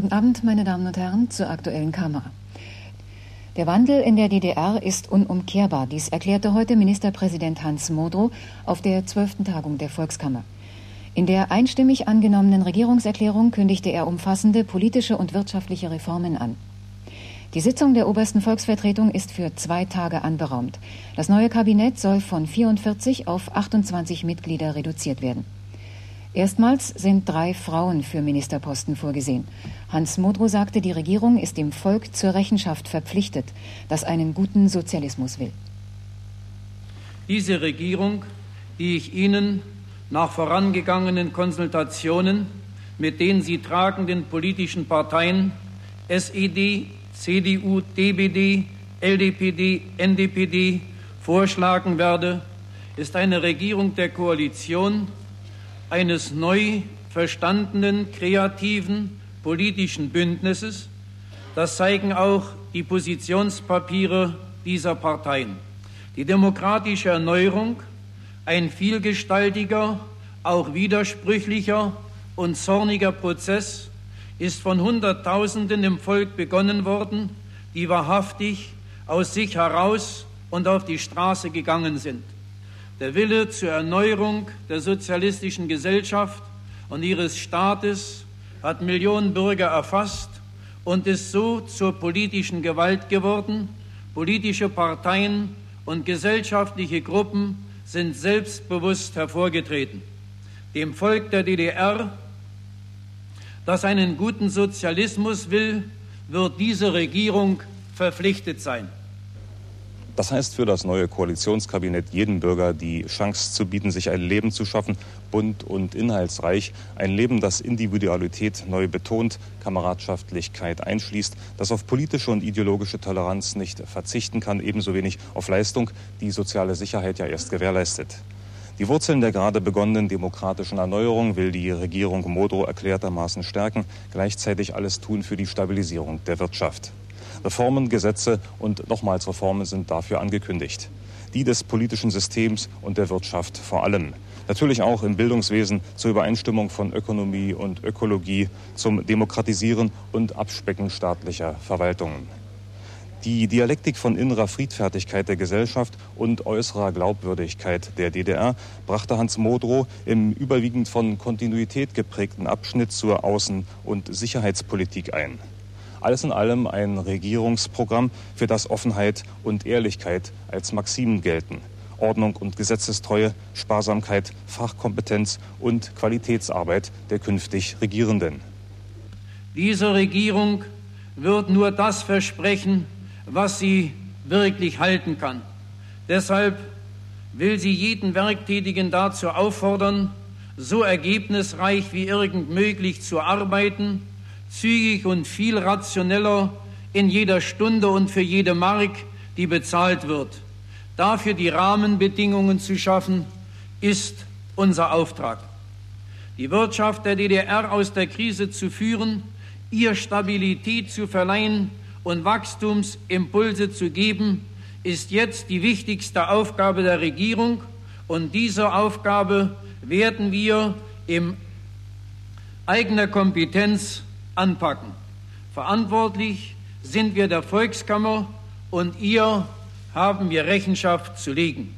Guten Abend, meine Damen und Herren, zur aktuellen Kamera. Der Wandel in der DDR ist unumkehrbar. Dies erklärte heute Ministerpräsident Hans Modrow auf der zwölften Tagung der Volkskammer. In der einstimmig angenommenen Regierungserklärung kündigte er umfassende politische und wirtschaftliche Reformen an. Die Sitzung der obersten Volksvertretung ist für zwei Tage anberaumt. Das neue Kabinett soll von 44 auf 28 Mitglieder reduziert werden. Erstmals sind drei Frauen für Ministerposten vorgesehen. Hans Modrow sagte, die Regierung ist dem Volk zur Rechenschaft verpflichtet, das einen guten Sozialismus will. Diese Regierung, die ich Ihnen nach vorangegangenen Konsultationen mit den sie tragenden politischen Parteien SED, CDU, DBD, LDPD, NDPD vorschlagen werde, ist eine Regierung der Koalition eines neu verstandenen, kreativen politischen Bündnisses. Das zeigen auch die Positionspapiere dieser Parteien. Die demokratische Erneuerung, ein vielgestaltiger, auch widersprüchlicher und zorniger Prozess, ist von Hunderttausenden im Volk begonnen worden, die wahrhaftig aus sich heraus und auf die Straße gegangen sind. Der Wille zur Erneuerung der sozialistischen Gesellschaft und ihres Staates hat Millionen Bürger erfasst und ist so zur politischen Gewalt geworden. Politische Parteien und gesellschaftliche Gruppen sind selbstbewusst hervorgetreten. Dem Volk der DDR, das einen guten Sozialismus will, wird diese Regierung verpflichtet sein. Das heißt für das neue Koalitionskabinett jedem Bürger die Chance zu bieten, sich ein Leben zu schaffen, bunt und inhaltsreich. Ein Leben, das Individualität neu betont, Kameradschaftlichkeit einschließt, das auf politische und ideologische Toleranz nicht verzichten kann, ebenso wenig auf Leistung, die soziale Sicherheit ja erst gewährleistet. Die Wurzeln der gerade begonnenen demokratischen Erneuerung will die Regierung Modrow erklärtermaßen stärken, gleichzeitig alles tun für die Stabilisierung der Wirtschaft. Reformen, Gesetze und nochmals Reformen sind dafür angekündigt. Die des politischen Systems und der Wirtschaft vor allem. Natürlich auch im Bildungswesen zur Übereinstimmung von Ökonomie und Ökologie, zum Demokratisieren und Abspecken staatlicher Verwaltungen. Die Dialektik von innerer Friedfertigkeit der Gesellschaft und äußerer Glaubwürdigkeit der DDR brachte Hans Modrow im überwiegend von Kontinuität geprägten Abschnitt zur Außen- und Sicherheitspolitik ein. Alles in allem ein Regierungsprogramm, für das Offenheit und Ehrlichkeit als Maximen gelten. Ordnung und Gesetzestreue, Sparsamkeit, Fachkompetenz und Qualitätsarbeit der künftig Regierenden. Diese Regierung wird nur das versprechen, was sie wirklich halten kann. Deshalb will sie jeden Werktätigen dazu auffordern, so ergebnisreich wie irgend möglich zu arbeiten zügig und viel rationeller in jeder Stunde und für jede Mark, die bezahlt wird. Dafür die Rahmenbedingungen zu schaffen, ist unser Auftrag. Die Wirtschaft der DDR aus der Krise zu führen, ihr Stabilität zu verleihen und Wachstumsimpulse zu geben, ist jetzt die wichtigste Aufgabe der Regierung und diese Aufgabe werden wir in eigener Kompetenz anpacken. Verantwortlich sind wir der Volkskammer und ihr haben wir Rechenschaft zu legen.